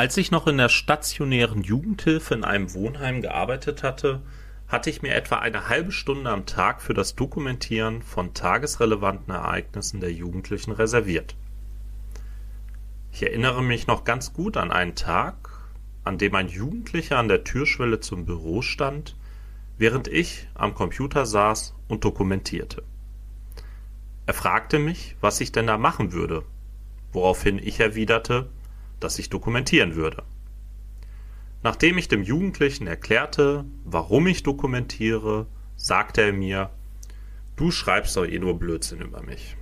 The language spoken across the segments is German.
Als ich noch in der stationären Jugendhilfe in einem Wohnheim gearbeitet hatte, hatte ich mir etwa eine halbe Stunde am Tag für das Dokumentieren von tagesrelevanten Ereignissen der Jugendlichen reserviert. Ich erinnere mich noch ganz gut an einen Tag, an dem ein Jugendlicher an der Türschwelle zum Büro stand, während ich am Computer saß und dokumentierte. Er fragte mich, was ich denn da machen würde, woraufhin ich erwiderte, dass ich dokumentieren würde. Nachdem ich dem Jugendlichen erklärte, warum ich dokumentiere, sagte er mir, du schreibst doch eh nur Blödsinn über mich.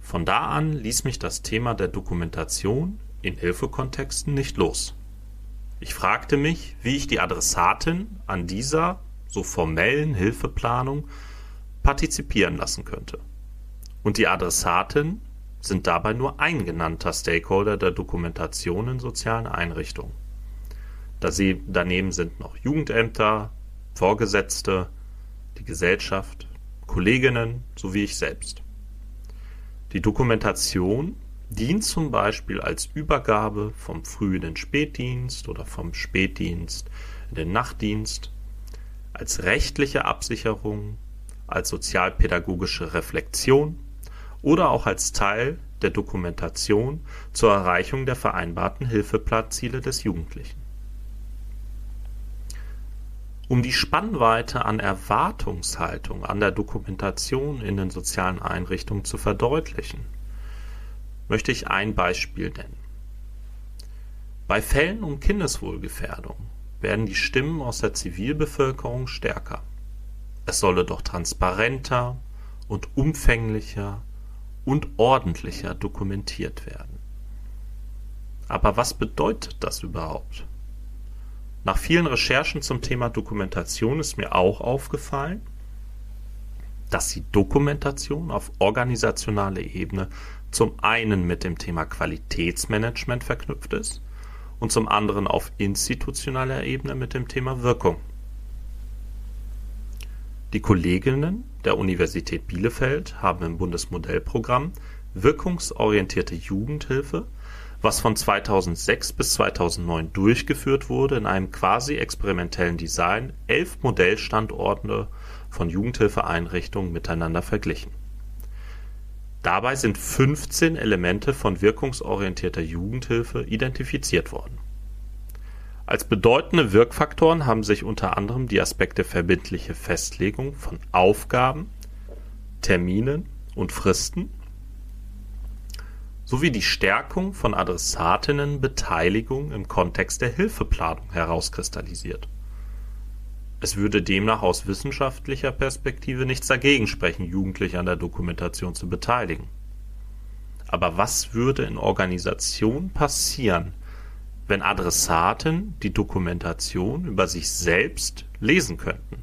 Von da an ließ mich das Thema der Dokumentation in Hilfekontexten nicht los. Ich fragte mich, wie ich die Adressatin an dieser so formellen Hilfeplanung partizipieren lassen könnte. Und die Adressatin sind dabei nur ein genannter Stakeholder der Dokumentation in sozialen Einrichtungen. Daneben sind noch Jugendämter, Vorgesetzte, die Gesellschaft, Kolleginnen sowie ich selbst. Die Dokumentation dient zum Beispiel als Übergabe vom Früh- in den Spätdienst oder vom Spätdienst in den Nachtdienst, als rechtliche Absicherung, als sozialpädagogische Reflexion oder auch als Teil der Dokumentation zur Erreichung der vereinbarten Hilfeplanziele des Jugendlichen. Um die Spannweite an Erwartungshaltung an der Dokumentation in den sozialen Einrichtungen zu verdeutlichen, möchte ich ein Beispiel nennen. Bei Fällen um Kindeswohlgefährdung werden die Stimmen aus der Zivilbevölkerung stärker. Es solle doch transparenter und umfänglicher und ordentlicher dokumentiert werden. Aber was bedeutet das überhaupt? Nach vielen Recherchen zum Thema Dokumentation ist mir auch aufgefallen, dass die Dokumentation auf organisationaler Ebene zum einen mit dem Thema Qualitätsmanagement verknüpft ist und zum anderen auf institutioneller Ebene mit dem Thema Wirkung. Die Kolleginnen der Universität Bielefeld haben im Bundesmodellprogramm Wirkungsorientierte Jugendhilfe, was von 2006 bis 2009 durchgeführt wurde, in einem quasi experimentellen Design elf Modellstandorte von Jugendhilfeeinrichtungen miteinander verglichen. Dabei sind 15 Elemente von wirkungsorientierter Jugendhilfe identifiziert worden als bedeutende Wirkfaktoren haben sich unter anderem die Aspekte verbindliche Festlegung von Aufgaben, Terminen und Fristen sowie die Stärkung von Adressatinnenbeteiligung im Kontext der Hilfeplanung herauskristallisiert. Es würde demnach aus wissenschaftlicher Perspektive nichts dagegen sprechen, Jugendliche an der Dokumentation zu beteiligen. Aber was würde in Organisationen passieren wenn Adressaten die Dokumentation über sich selbst lesen könnten.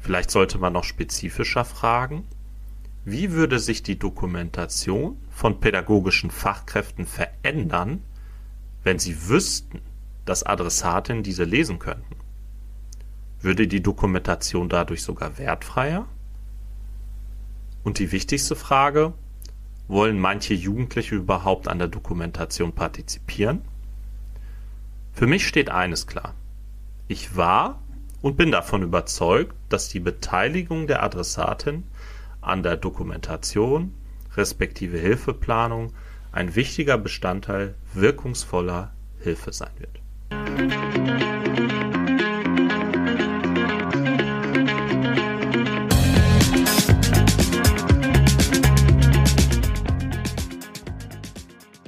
Vielleicht sollte man noch spezifischer fragen, wie würde sich die Dokumentation von pädagogischen Fachkräften verändern, wenn sie wüssten, dass Adressaten diese lesen könnten? Würde die Dokumentation dadurch sogar wertfreier? Und die wichtigste Frage, wollen manche Jugendliche überhaupt an der Dokumentation partizipieren? Für mich steht eines klar: Ich war und bin davon überzeugt, dass die Beteiligung der Adressatin an der Dokumentation respektive Hilfeplanung ein wichtiger Bestandteil wirkungsvoller Hilfe sein wird